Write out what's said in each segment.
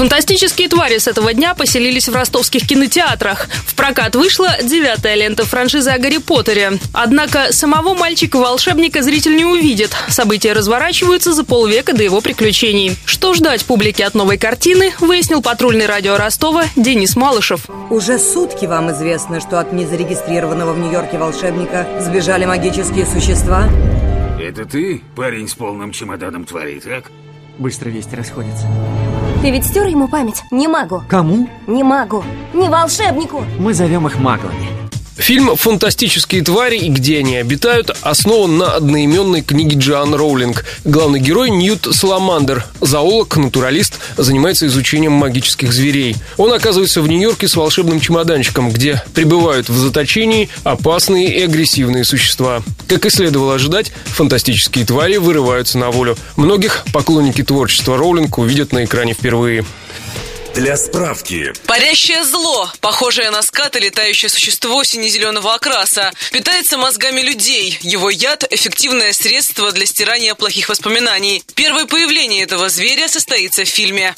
Фантастические твари с этого дня поселились в ростовских кинотеатрах. В прокат вышла девятая лента франшизы о Гарри Поттере. Однако самого мальчика-волшебника зритель не увидит. События разворачиваются за полвека до его приключений. Что ждать публике от новой картины, выяснил патрульный радио Ростова Денис Малышев. Уже сутки вам известно, что от незарегистрированного в Нью-Йорке волшебника сбежали магические существа? Это ты, парень с полным чемоданом твари, так? Быстро вести расходятся. Ты ведь стер ему память? Не магу. Кому? Не магу. Не волшебнику. Мы зовем их маглами. Фильм «Фантастические твари и где они обитают» основан на одноименной книге Джоан Роулинг. Главный герой Ньют Саламандер, зоолог, натуралист, занимается изучением магических зверей. Он оказывается в Нью-Йорке с волшебным чемоданчиком, где пребывают в заточении опасные и агрессивные существа. Как и следовало ожидать, фантастические твари вырываются на волю. Многих поклонники творчества Роулинг увидят на экране впервые. Для справки. Парящее зло, похожее на скат и летающее существо сине-зеленого окраса, питается мозгами людей. Его яд – эффективное средство для стирания плохих воспоминаний. Первое появление этого зверя состоится в фильме.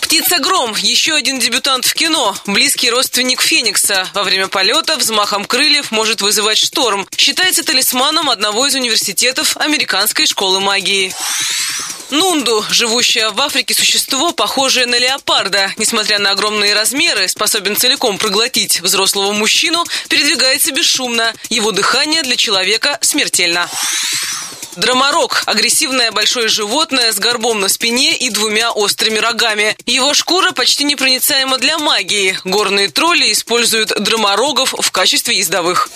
Птица Гром – еще один дебютант в кино, близкий родственник Феникса. Во время полета взмахом крыльев может вызывать шторм. Считается талисманом одного из университетов Американской школы магии. Нунду, живущее в Африке существо, похожее на леопарда. Несмотря на огромные размеры, способен целиком проглотить взрослого мужчину, передвигается бесшумно. Его дыхание для человека смертельно. Драморог – агрессивное большое животное с горбом на спине и двумя острыми рогами. Его шкура почти непроницаема для магии. Горные тролли используют драморогов в качестве ездовых.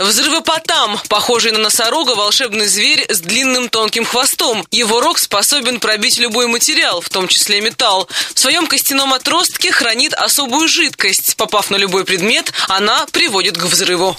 Взрывопотам, похожий на носорога, волшебный зверь с длинным тонким хвостом. Его рог способен пробить любой материал, в том числе металл. В своем костяном отростке хранит особую жидкость. Попав на любой предмет, она приводит к взрыву.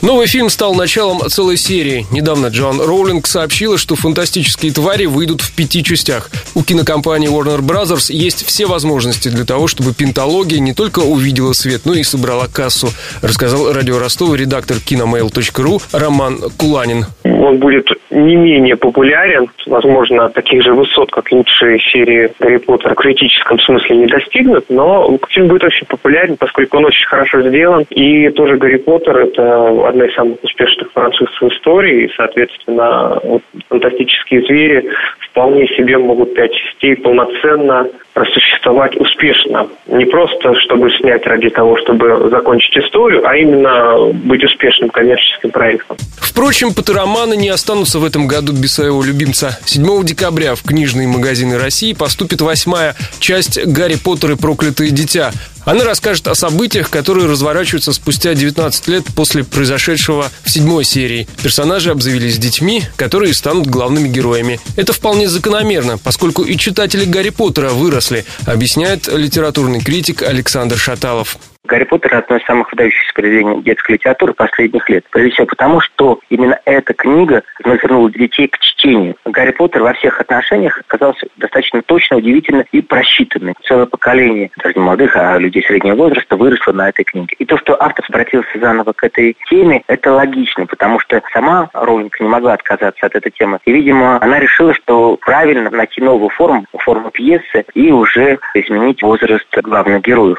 Новый фильм стал началом целой серии. Недавно Джон Роулинг сообщила, что фантастические твари выйдут в пяти частях. У кинокомпании Warner Bros. есть все возможности для того, чтобы пенталогия не только увидела свет, но и собрала кассу, рассказал радио Ростова редактор киномейл.ру Роман Куланин. Он будет не менее популярен, возможно, таких же высот, как лучшие серии Гарри Поттера в критическом смысле не достигнут, но фильм будет очень популярен, поскольку он очень хорошо сделан. И тоже Гарри Поттер – это одна из самых успешных франшиз в истории, и, соответственно, вот, фантастические звери вполне себе могут пять частей полноценно просуществовать успешно. Не просто, чтобы снять ради того, чтобы закончить историю, а именно быть успешным коммерческим проектом. Впрочем, патероманы не останутся в этом году без своего любимца. 7 декабря в книжные магазины России поступит восьмая часть «Гарри Поттер и проклятое дитя». Она расскажет о событиях, которые разворачиваются спустя 19 лет после произошедшего в седьмой серии. Персонажи обзавелись детьми, которые станут главными героями. Это вполне закономерно, поскольку и читатели Гарри Поттера выросли, объясняет литературный критик Александр Шаталов. Гарри Поттер – одно из самых выдающихся произведений детской литературы последних лет. Прежде всего потому, что именно эта книга развернула детей к чтению. Гарри Поттер во всех отношениях оказался достаточно точно, удивительно и просчитанным. Целое поколение, даже не молодых, а людей среднего возраста выросло на этой книге. И то, что автор обратился заново к этой теме, это логично, потому что сама Роулинг не могла отказаться от этой темы. И, видимо, она решила, что правильно найти новую форму, форму пьесы и уже изменить возраст главных героев.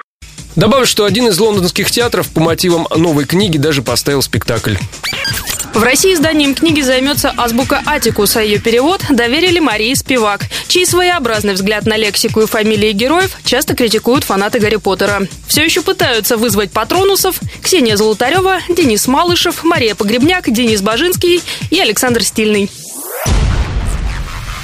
Добавлю, что один из лондонских театров по мотивам новой книги даже поставил спектакль. В России изданием книги займется азбука Атикус, а ее перевод доверили Марии Спивак, чей своеобразный взгляд на лексику и фамилии героев часто критикуют фанаты Гарри Поттера. Все еще пытаются вызвать патронусов Ксения Золотарева, Денис Малышев, Мария Погребняк, Денис Бажинский и Александр Стильный.